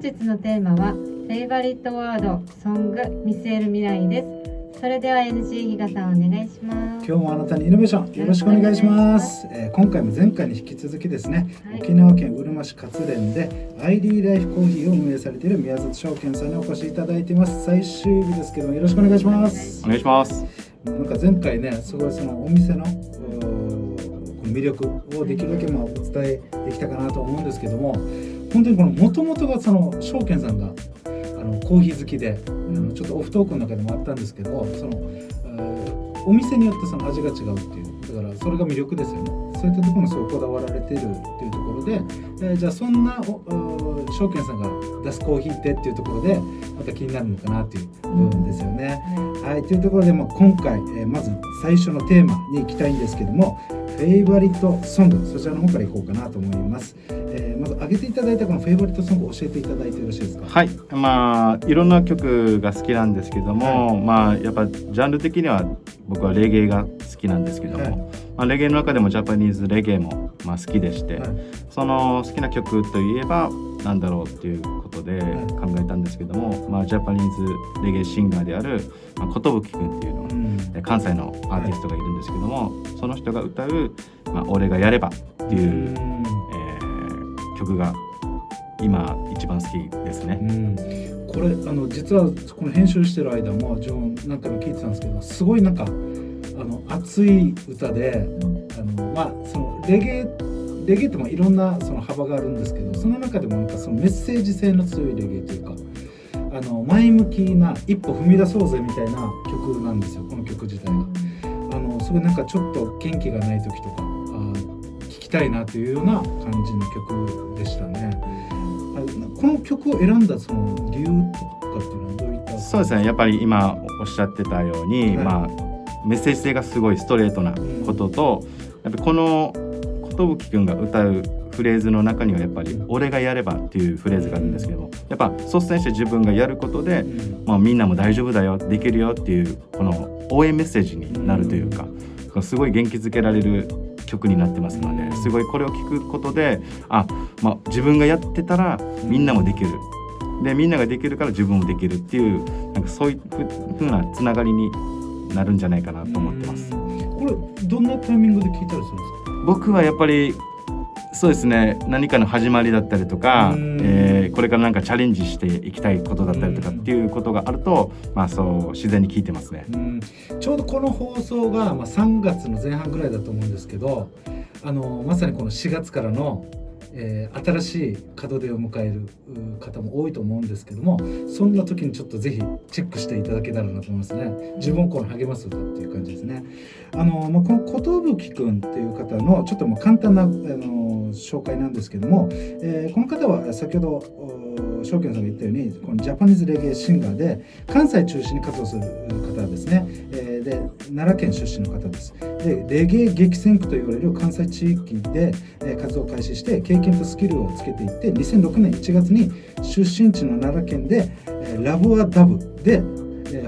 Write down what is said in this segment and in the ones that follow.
本日のテーマはフェイバリットワードソング見据える未来です。それでは NG 比嘉さんお願いします。今日もあなたにイノベーションよろしくお願いします。えー今回も前回に引き続きですね、はい。沖縄県うるま市勝連で ID ライフコーヒーを運営されている宮里証券さんにお越しいただいています。最終日ですけどもよろしくお願いします。お願いします。なんか前回ねすごいそのお店の魅力をできるだけまあお伝えできたかなと思うんですけども本当にこの元々がその証券さんがあのコーヒー好きであのちょっとオフトークの中でもあったんですけどそのえーお店によってその味が違うっていうだからそれが魅力ですよね。そういったところもすごいこだわられているっていうところで、えーじゃあそんな証券さんが出すコーヒーってっていうところでまた気になるのかなっていう部分ですよね。はい、というところで、まあ、今回、えーまず最初のテーマに行きたいんですけども、フェイバリットソング、そちらの方から行こうかなと思います。上げていただいたこのフェイバリットソングを教えていただいてよろしいですか？はい、まあいろんな曲が好きなんですけども、まあやっぱジャンル的には僕はレゲエが好きなんですけども、はい。まあレゲエの中でもジャパニーズレゲエもまあ好きでして、はい。その好きな曲といえばなんだろうっていうことではい。考えたんですけども、まあジャパニーズレゲエシンガーであるまあ寿くんっていうのがうん。え関西のアーティストがいるんですけども、その人が歌う「まあ、俺がやれば」っていう、うん。えー曲が今一番好きですね。うんこれあの実はこの編集してる間もジョン何回も聞いてたんですけどすごいなんかあの熱い歌であのまあそのレゲエレゲエってまあいろんなその幅があるんですけどその中でもなんかそのメッセージ性の強いレゲエというかあの前向きな一歩踏み出そうぜみたいな曲なんですよこの曲自体が。あのすごいなんかちょっと元気がない時とかきたいなというような感じの曲でしたね。あこの曲を選んだその理由とかっていうのはどういった？そうですね。やっぱり今おっしゃってたように、はい。まあメッセージ性がすごいストレートなことと、やっぱこの寿くんが歌うフレーズの中にはやっぱり「俺がやれば」っていうフレーズがあるんですけどもやっぱ率先して自分がやることで、うん。まあ、みんなも大丈夫だよできるよっていうこの応援メッセージになるというか、すごい元気づけられる曲になってますのですごいこれを聞くことであ、まあ、自分がやってたらみんなもできる。でみんなができるから自分もできるっていうなんかそういうふうなつながりになるんじゃないかなと思ってます。これどんなタイミングで聴いたりするんですか？僕はやっぱりそうですね。何かの始まりだったりとか、うん。えーこれからなんかチャレンジしていきたいことだったりとかっていうことがあると、まあそう自然に聞いてますね。うん。ちょうどこの放送が、まあ、3月の前半ぐらいだと思うんですけどあのまさにこの4月からの、えー新しい門出を迎えるう方も多いと思うんですけどもそんな時にちょっとぜひチェックしていただけたらなと思いますね。自分をこの励ます歌っていう感じですね。あの、まあ、この寿くんっていう方のちょっとまあ簡単なあの紹介なんですけども、えーこの方は先ほど証券さんが言ったようにこのジャパニーズレゲエシンガーで関西中心に活動する方ですね、えーで奈良県出身の方です。でレゲエ激戦区と言われる関西地域で、え活動を開始して経験とスキルをつけていって2006年1月に出身地の奈良県で「えラブ・ア・ダブ」で、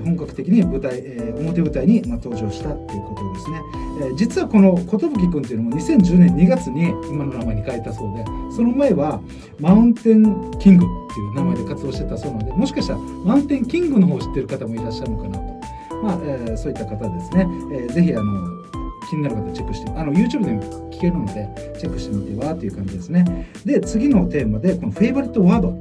本格的に舞台、えー表舞台に、まあ、登場したということですね、えー実はこの寿くんっていうのも2010年2月に今の名前に変えたそうでその前はマウンテンキングっていう名前で活動してたそうなのでもしかしたらマウンテンキングの方を知ってる方もいらっしゃるのかなと、まあえーそういった方ですね、えーぜひあの気になる方チェックしてあの YouTube でも聞けるのでチェックしてみてはという感じですね。で次のテーマでこのフェイバリットワードを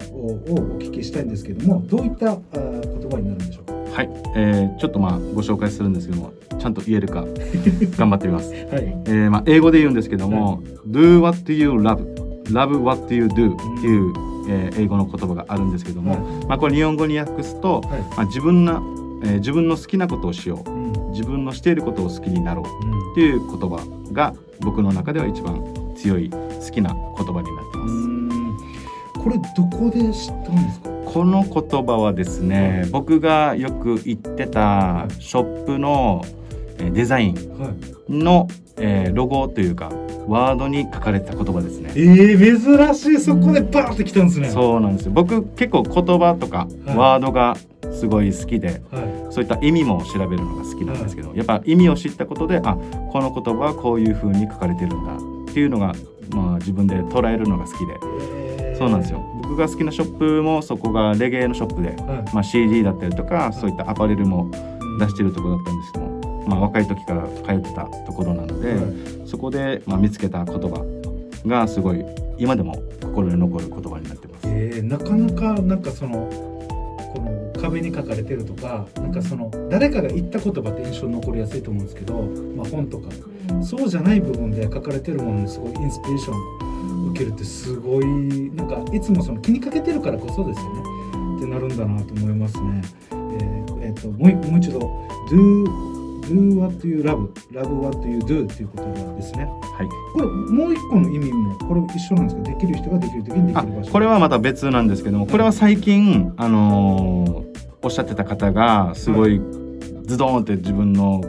お聞きしたいんですけどもどういった言葉になるんでしょうか？はい、えーちょっとまあご紹介するんですけどもちゃんと言えるか 頑張ってみます。はい。えーまあ、英語で言うんですけども「do what you love」「love what you do」っていう、えー英語の言葉があるんですけども、はい。まあ、これ日本語に訳すと、はい。まあ、自分な、えー自分の好きなことをしよう。うん。自分のしていることを好きになろう。っていう言葉が僕の中では一番強い好きな言葉になってます。うん。これどこで知ったんですか？この言葉はですね、僕がよく行ってたショップのえーデザインはい。の、えーロゴというかワードに書かれてた言葉ですね。えー、珍しい。そこでバーって来たんですね。そうなんですよ。僕結構言葉とかはい。ワードがすごい好きで、はい。そういった意味も調べるのが好きなんですけど、やっぱ意味を知ったことであこの言葉はこういう風に書かれてるんだっていうのが、まあ、自分で捉えるのが好きで。えーそうなんですよ。僕が好きなショップもそこがレゲエのショップで、はいまあ、CD だったりとかそういったアパレルも出してるところだったんですけども、まあ、若い時から通ってたところなので、はいそこで、まあ、見つけた言葉がすごい今でも心に残る言葉になってます。えーなかなかなんかそのこの壁に書かれてるとかなんかその誰かが言った言葉って印象に残りやすいと思うんですけど、まあ、本とか。そうじゃない部分で書かれてるものにすごいインスピレーションを受けるってすごいなんかいつもその気にかけてるからこそですよねってなるんだなと思いますね。えーえーともう一もう一度 do do what you love love what you do っていう言葉ですね。はいこれもう一個の意味もこれ一緒なんですかできる人ができる時にできある場所。これはまた別なんですけどもこれは最近、あのーおっしゃってた方がすごいズドーンって自分の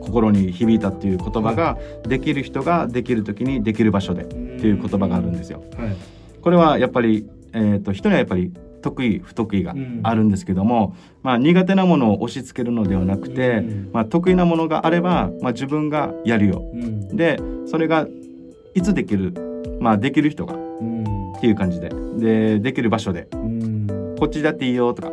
心に響いたっていう言葉が、できる人ができる時にできる場所でっていう言葉があるんですよ。はい。これはやっぱり、えー、と人にはやっぱり得意不得意があるんですけども、まあ、苦手なものを押し付けるのではなくて、うん。まあ、得意なものがあれば、まあ、自分がやるよ。うん。でそれがいつできる、まあ、できる人がっうん。ていう感じで。でできる場所でうん。こっちだっていいよとか、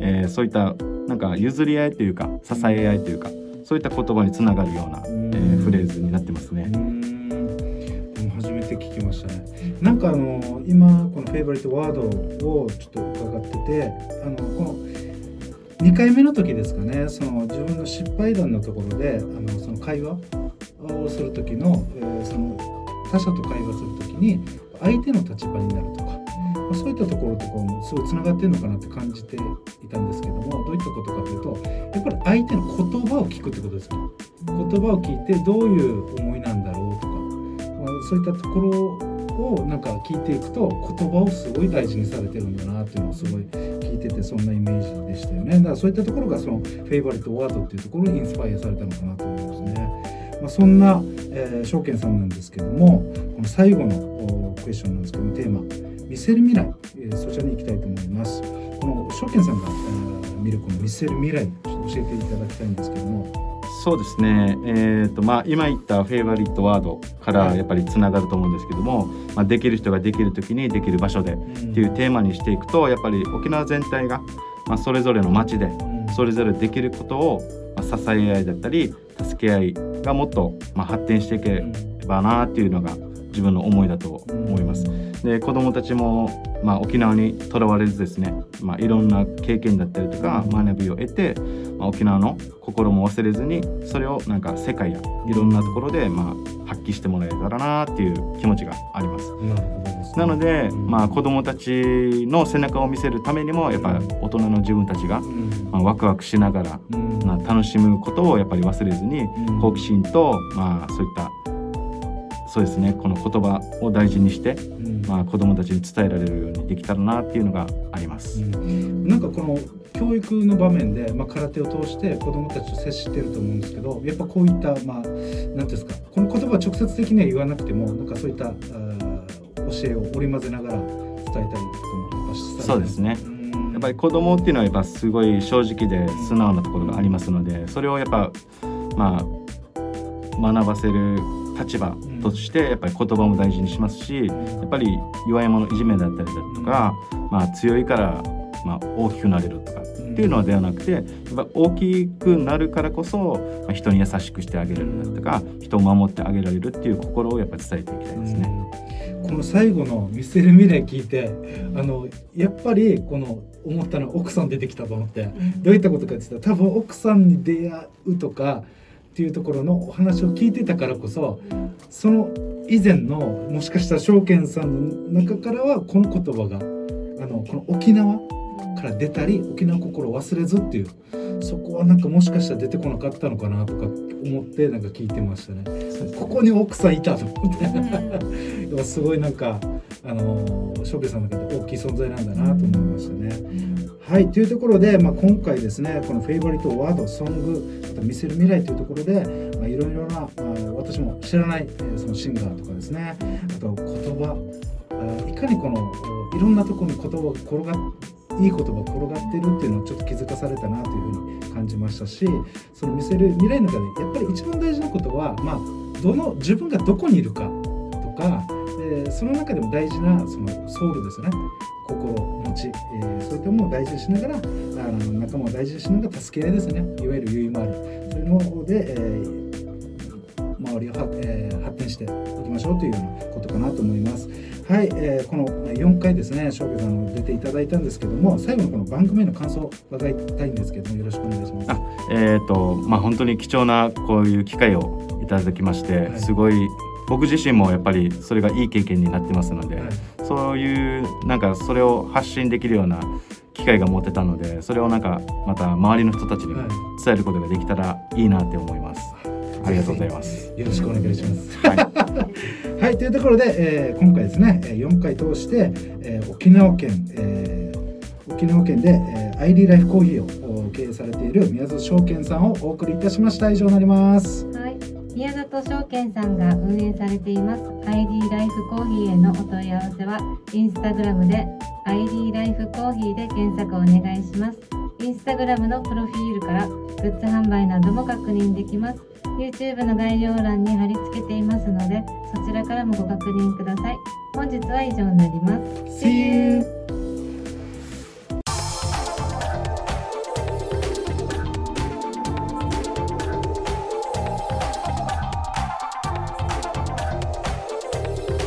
えーそういったなんか譲り合いというか支え合いというかそういった言葉につながるような、うん。えーフレーズになってますね。初めて聞きましたね。なんかあの今このフェイバリットワードをちょっと伺っててあのこの2回目の時ですかねその自分の失敗談のところであのその会話をする時の,、えーその他者と会話する時に相手の立場になるとか、そういったところとかもすごいつながってるのかなって感じていたんですけどもどういったことかというとやっぱり相手の言葉を聞くってことですよ。言葉を聞いてどういう思いなんだろうとか、そういったところをなんか聞いていくと言葉をすごい大事にされてるんだなっていうのをすごい聞いててそんなイメージでしたよね。だからそういったところがそのフェイバリットワードっていうところにインスパイアされたのかなと思いますね、まあ、そんな、えー、証券さんなんですけどもこの最後のクエスチョンなんですけどテーマ見せる未来、えーそちらに行きたいと思います。この証券さんが、えー見るこの見せる未来教えていただきたいんですけども。そうですね、えーとまあ、今言ったフェイバリットワードからやっぱりつながると思うんですけども、まあ、できる人ができる時にできる場所でっていうテーマにしていくとやっぱり沖縄全体が、まあ、それぞれの町でそれぞれできることを、まあ、支え合いだったり助け合いがもっと、まあ、発展していければなっていうのが自分の思いだと思います。で子どもたちも、まあ、沖縄にとらわれずですね、まあ、いろんな経験だったりとか学びを得て、まあ、沖縄の心も忘れずにそれをなんか世界やいろんなところで、まあ、発揮してもらえたらなっていう気持ちがあります。なので、うん。まあ、子どもたちの背中を見せるためにもやっぱ大人の自分たちが、うん。まあ、ワクワクしながら、うん。まあ、楽しむことをやっぱり忘れずにうん。好奇心と、まあ、そういったそうですねこの言葉を大事にして、うんまあ、子どもたちに伝えられるようにできたらなっていうのがあります。うん。なんかこの教育の場面で、まあ、空手を通して子どもたちと接してると思うんですけどやっぱこういったまあ何ていうんですかこの言葉は直接的には言わなくてもなんかそういったあー教えを織り交ぜながら伝えたりとかもやっそうですね。うん。やっぱり子供っていうのはやっぱすごい正直で素直なところがありますのでそれをやっぱまあ学ばせる立場としてやっぱり言葉も大事にしますしやっぱり弱い者いじめだったりだとか、まあ、強いから、まあ、大きくなれるとかっていうのではなくてやっぱ大きくなるからこそ、まあ、人に優しくしてあげれるだとか人を守ってあげられるっていう心をやっぱ伝えていきたいですね。うん。この最後の見せる未来聞いてあのやっぱりこの思ったのは奥さん出てきたと思ってどういったことかって言ったら多分奥さんに出会うとかっていうところのお話を聞いてたからこそその以前のもしかしたら証券さんの中からはこの言葉があのこの沖縄から出たり沖縄心を忘れずっていうそこはなんかもしかしたら出てこなかったのかなとか思ってなんか聞いてましたね。ここに奥さんいたと思ってでもすごいなんかあの翔平さんの中で大きい存在なんだなと思いましたね。はいというところで、まあ、今回ですねこのフェイバリットワードソングまた見せる未来というところで、まあ、いろいろな、まあ、私も知らない、えーそのシンガーとかですね。あと言葉。あいかにこのいろんなところに言葉が転がいい言葉が転がってるっていうのをちょっと気づかされたなというふうに感じましたしその見せる未来の中でやっぱり一番大事なことは、まあ、どの自分がどこにいるかとか、えその中でも大事なそのソウルですね。心持ち、えーそういったものを大事にしながらあの仲間を大事にしながら助け合いですね。いわゆる結い回りそういうので、えー周りを、えー発展していきましょうというようなことかなと思います。はい、えーこの4回ですね、翔平さん出ていただいたんですけども、最後のこの番組への感想を伺いたいんですけども、よろしくお願いします。あえーとまあ、本当に貴重なこういう機会をいただきまして、はいすごい僕自身もやっぱりそれがいい経験になってますので、はいそういうなんかそれを発信できるような機会が持てたのでそれをなんかまた周りの人たちに伝えることができたらいいなって思います。ありがとうございます。よろしくお願いします。はい、はい、というところで、えー今回ですね、え4回通して、えー沖縄県、えー沖縄県で、えー、ID ライフコーヒーを経営されている宮里証券さんをお送りいたしました。以上になります。はい、宮里証券さんが運営されています ID ライフコーヒーへのお問い合わせはインスタグラムで ID ライフコーヒーで検索お願いしますインスタグラムのプロフィールからグッズ販売なども確認できます YouTube の概要欄に貼り付けていますのでそちらからもご確認ください本日は以上になります See you!